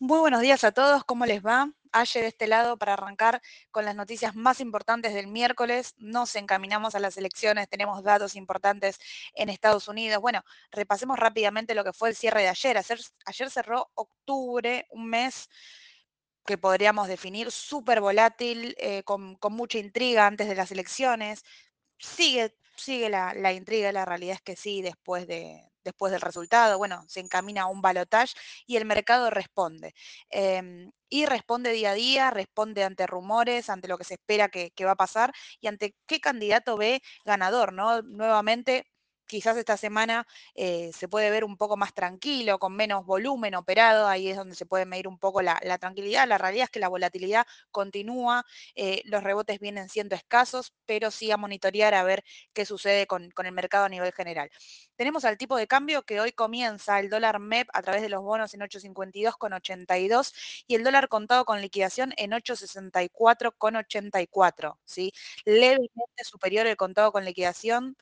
Muy buenos días a todos, ¿cómo les va? Ayer de este lado para arrancar con las noticias más importantes del miércoles. Nos encaminamos a las elecciones, tenemos datos importantes en Estados Unidos. Bueno, repasemos rápidamente lo que fue el cierre de ayer. Ayer, cerró octubre, un mes que podríamos definir súper volátil, eh, con, con mucha intriga antes de las elecciones. Sigue, sigue la, la intriga, la realidad es que sí, después de, después del resultado, bueno, se encamina a un balotaje y el mercado responde. Em, y responde día a día, responde ante rumores, ante lo que se espera que, que va a pasar y ante qué candidato ve ganador, ¿no? Nuevamente quizás esta semana eh, se puede ver un poco más tranquilo, con menos volumen operado, ahí es donde se puede medir un poco la, tranquilidad. La realidad es que la volatilidad continúa, eh, los rebotes vienen siendo escasos, pero sí a monitorear a ver qué sucede con, con, el mercado a nivel general. Tenemos al tipo de cambio que hoy comienza el dólar MEP a través de los bonos en 852,82 y el dólar contado con liquidación en 864,84, ¿sí? Levemente superior el contado con liquidación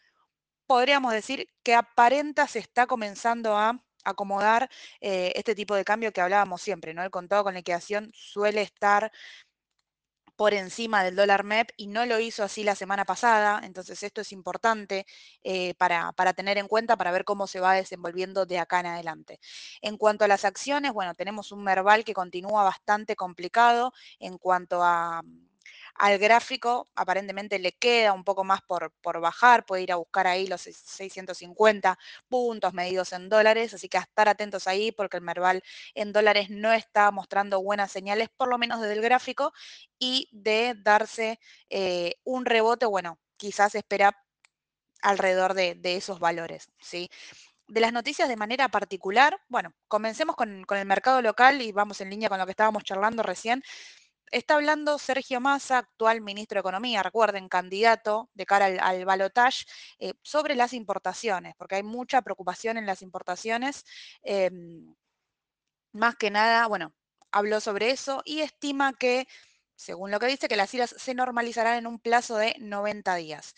podríamos decir que aparenta se está comenzando a acomodar eh, este tipo de cambio que hablábamos siempre, ¿no? El contado con liquidación suele estar por encima del dólar MEP y no lo hizo así la semana pasada, entonces esto es importante eh, para, para, tener en cuenta para ver cómo se va desenvolviendo de acá en adelante. En cuanto a las acciones, bueno, tenemos un Merval que continúa bastante complicado en cuanto a al gráfico aparentemente le queda un poco más por, por bajar, puede ir a buscar ahí los 650 puntos medidos en dólares, así que a estar atentos ahí porque el Merval en dólares no está mostrando buenas señales, por lo menos desde el gráfico, y de darse eh, un rebote, bueno, quizás espera alrededor de, esos valores, ¿sí? de las noticias de manera particular, bueno, comencemos con, con, el mercado local y vamos en línea con lo que estábamos charlando recién. Está hablando Sergio Massa, actual ministro de Economía, recuerden, candidato de cara al, al balotage, eh, sobre las importaciones, porque hay mucha preocupación en las importaciones. Eh, más que nada, bueno, habló sobre eso y estima que, según lo que dice, que las iras se normalizarán en un plazo de 90 días.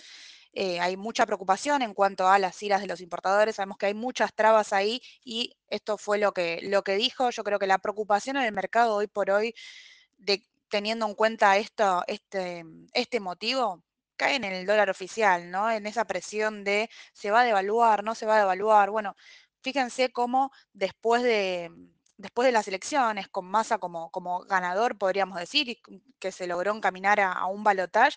Eh, hay mucha preocupación en cuanto a las iras de los importadores, sabemos que hay muchas trabas ahí y esto fue lo que, lo que dijo. Yo creo que la preocupación en el mercado hoy por hoy de teniendo en cuenta esto, este, este motivo, cae en el dólar oficial, ¿no? En esa presión de se va a devaluar, no se va a devaluar. Bueno, fíjense cómo después de, después de las elecciones, con Massa como, como ganador, podríamos decir, y que se logró encaminar a, a un balotaje,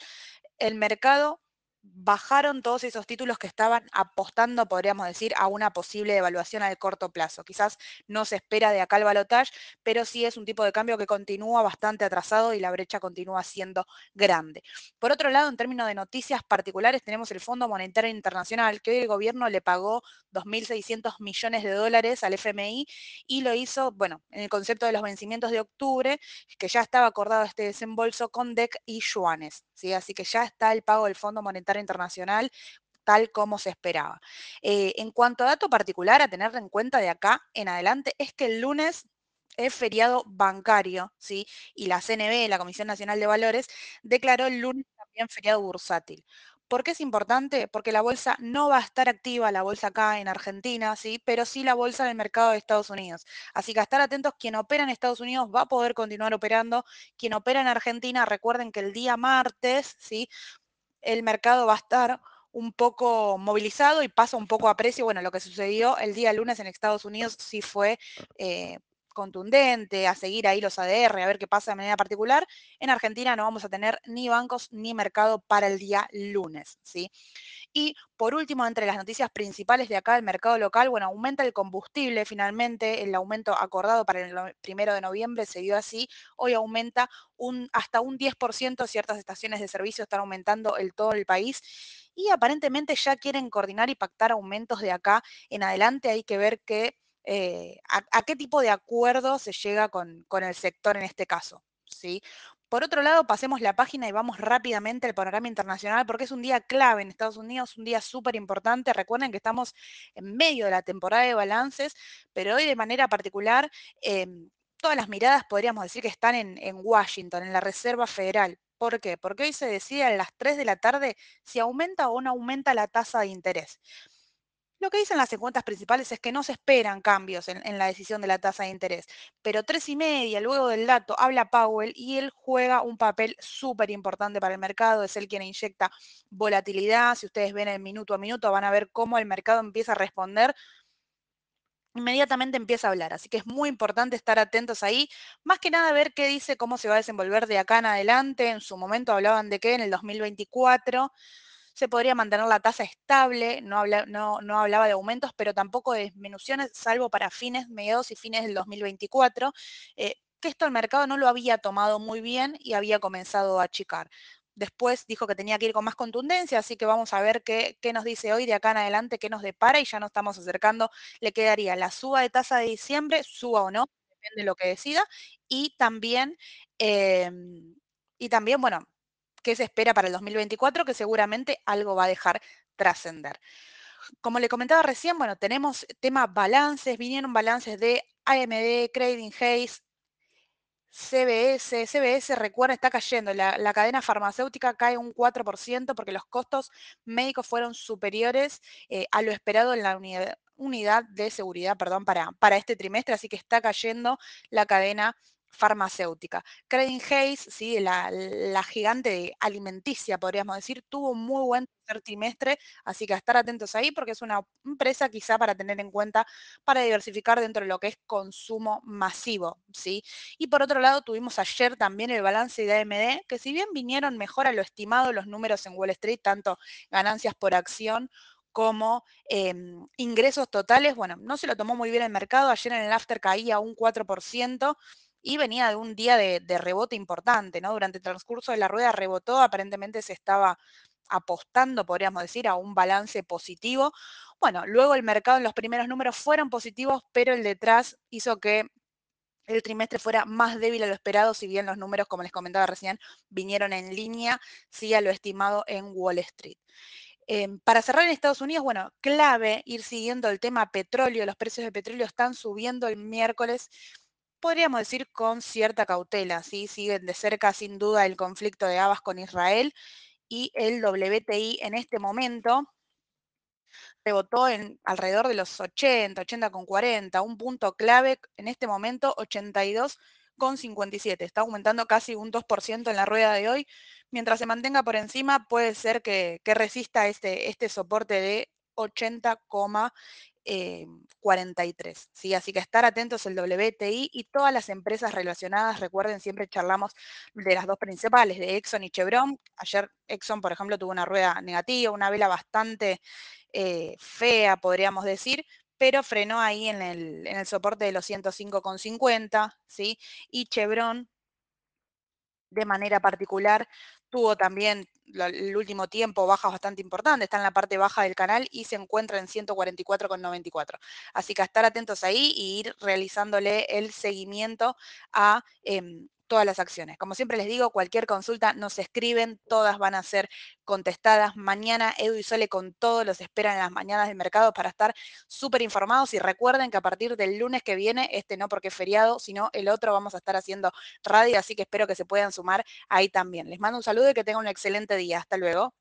el mercado bajaron todos esos títulos que estaban apostando, podríamos decir, a una posible devaluación a corto plazo. Quizás no se espera de acá el balotaje, pero sí es un tipo de cambio que continúa bastante atrasado y la brecha continúa siendo grande. Por otro lado, en términos de noticias particulares, tenemos el Fondo Monetario Internacional, que hoy el gobierno le pagó 2.600 millones de dólares al FMI y lo hizo, bueno, en el concepto de los vencimientos de octubre, que ya estaba acordado este desembolso con DEC y yuanes, ¿sí? Así que ya está el pago del Fondo Monetario Internacional tal como se esperaba. Eh, en cuanto a dato particular a tener en cuenta de acá en adelante, es que el lunes es feriado bancario, ¿sí? Y la CNB, la Comisión Nacional de Valores, declaró el lunes también feriado bursátil. ¿Por qué es importante? Porque la bolsa no va a estar activa, la bolsa acá en Argentina, ¿sí? Pero sí la bolsa en el mercado de Estados Unidos. Así que a estar atentos, quien opera en Estados Unidos va a poder continuar operando. Quien opera en Argentina, recuerden que el día martes, ¿sí? El mercado va a estar un poco movilizado y pasa un poco a precio. Bueno, lo que sucedió el día lunes en Estados Unidos sí fue eh, contundente, a seguir ahí los ADR, a ver qué pasa de manera particular. En Argentina no vamos a tener ni bancos ni mercado para el día lunes, ¿sí? Y por último, entre las noticias principales de acá del mercado local, bueno, aumenta el combustible finalmente, el aumento acordado para el primero de noviembre se dio así, hoy aumenta un, hasta un 10%, ciertas estaciones de servicio están aumentando en todo el país y aparentemente ya quieren coordinar y pactar aumentos de acá en adelante, hay que ver qué eh, a, qué tipo de acuerdo se llega con, el sector en este caso. ¿sí? Por otro lado, pasemos la página y vamos rápidamente al panorama internacional porque es un día clave en Estados Unidos, un día súper importante. Recuerden que estamos en medio de la temporada de balances, pero hoy de manera particular, eh, todas las miradas podríamos decir que están en, en Washington, en la Reserva Federal. ¿Por qué? Porque hoy se decide a las 3 de la tarde si aumenta o no aumenta la tasa de interés. Lo que dicen las encuestas principales es que no se esperan cambios en, la decisión de la tasa de interés, pero tres y media luego del dato habla Powell y él juega un papel súper importante para el mercado, es él quien inyecta volatilidad, si ustedes ven el minuto a minuto van a ver cómo el mercado empieza a responder inmediatamente empieza a hablar. Así que es muy importante estar atentos ahí. Más que nada ver qué dice, cómo se va a desenvolver de acá en adelante. En su momento hablaban de que en el 2024 se podría mantener la tasa estable, no, habla, no, no, hablaba de aumentos, pero tampoco de disminuciones, salvo para fines, mediados y fines del 2024, eh, que esto el mercado no lo había tomado muy bien y había comenzado a achicar. Después dijo que tenía que ir con más contundencia, así que vamos a ver qué, qué, nos dice hoy de acá en adelante, qué nos depara y ya nos estamos acercando. Le quedaría la suba de tasa de diciembre, suba o no, depende de lo que decida, y también, eh, y también, bueno, qué se espera para el 2024, que seguramente algo va a dejar trascender. Como le comentaba recién, bueno, tenemos tema balances, vinieron balances de AMD, Trading Haze, CBS, CBS, recuerda, está cayendo. La, la, cadena farmacéutica cae un 4% porque los costos médicos fueron superiores eh, a lo esperado en la unidad, unidad de seguridad perdón, para, para este trimestre, así que está cayendo la cadena farmacéutica. Credit Hayes, ¿sí? la, la, gigante alimenticia, podríamos decir, tuvo un muy buen tercer trimestre, así que a estar atentos ahí porque es una empresa quizá para tener en cuenta para diversificar dentro de lo que es consumo masivo. ¿sí? Y por otro lado, tuvimos ayer también el balance de AMD, que si bien vinieron mejor a lo estimado los números en Wall Street, tanto ganancias por acción como eh, ingresos totales, bueno, no se lo tomó muy bien el mercado, ayer en el after caía un 4%, y venía de un día de, rebote importante, ¿no? Durante el transcurso de la rueda rebotó, aparentemente se estaba apostando, podríamos decir, a un balance positivo. Bueno, luego el mercado en los primeros números fueron positivos, pero el detrás hizo que el trimestre fuera más débil a lo esperado, si bien los números, como les comentaba recién, vinieron en línea, sí a lo estimado en Wall Street. Eh, para cerrar en Estados Unidos, bueno, clave ir siguiendo el tema petróleo, los precios de petróleo están subiendo el miércoles podríamos decir con cierta cautela, ¿sí? Siguen de cerca sin duda el conflicto de Abbas con Israel y el WTI en este momento rebotó en alrededor de los 80, 80 con 40, un punto clave en este momento 82 con 57, está aumentando casi un 2% en la rueda de hoy, mientras se mantenga por encima puede ser que, resista este, este soporte de 80, eh, 43. ¿sí? Así que estar atentos el WTI y todas las empresas relacionadas. Recuerden, siempre charlamos de las dos principales, de Exxon y Chevron. Ayer Exxon, por ejemplo, tuvo una rueda negativa, una vela bastante eh, fea, podríamos decir, pero frenó ahí en el, en el soporte de los 105,50, ¿sí? Y Chevron de manera particular tuvo también el último tiempo bajas bastante importantes, está en la parte baja del canal y se encuentra en 144,94. Así que estar atentos ahí y ir realizándole el seguimiento a eh, todas las acciones. Como siempre les digo, cualquier consulta nos escriben, todas van a ser contestadas. Mañana Edu y Sole con todos los esperan en las mañanas del mercado para estar súper informados y recuerden que a partir del lunes que viene, este no porque es feriado, sino el otro vamos a estar haciendo radio, así que espero que se puedan sumar ahí también. Les mando un saludo y que tengan un excelente día. Hasta luego.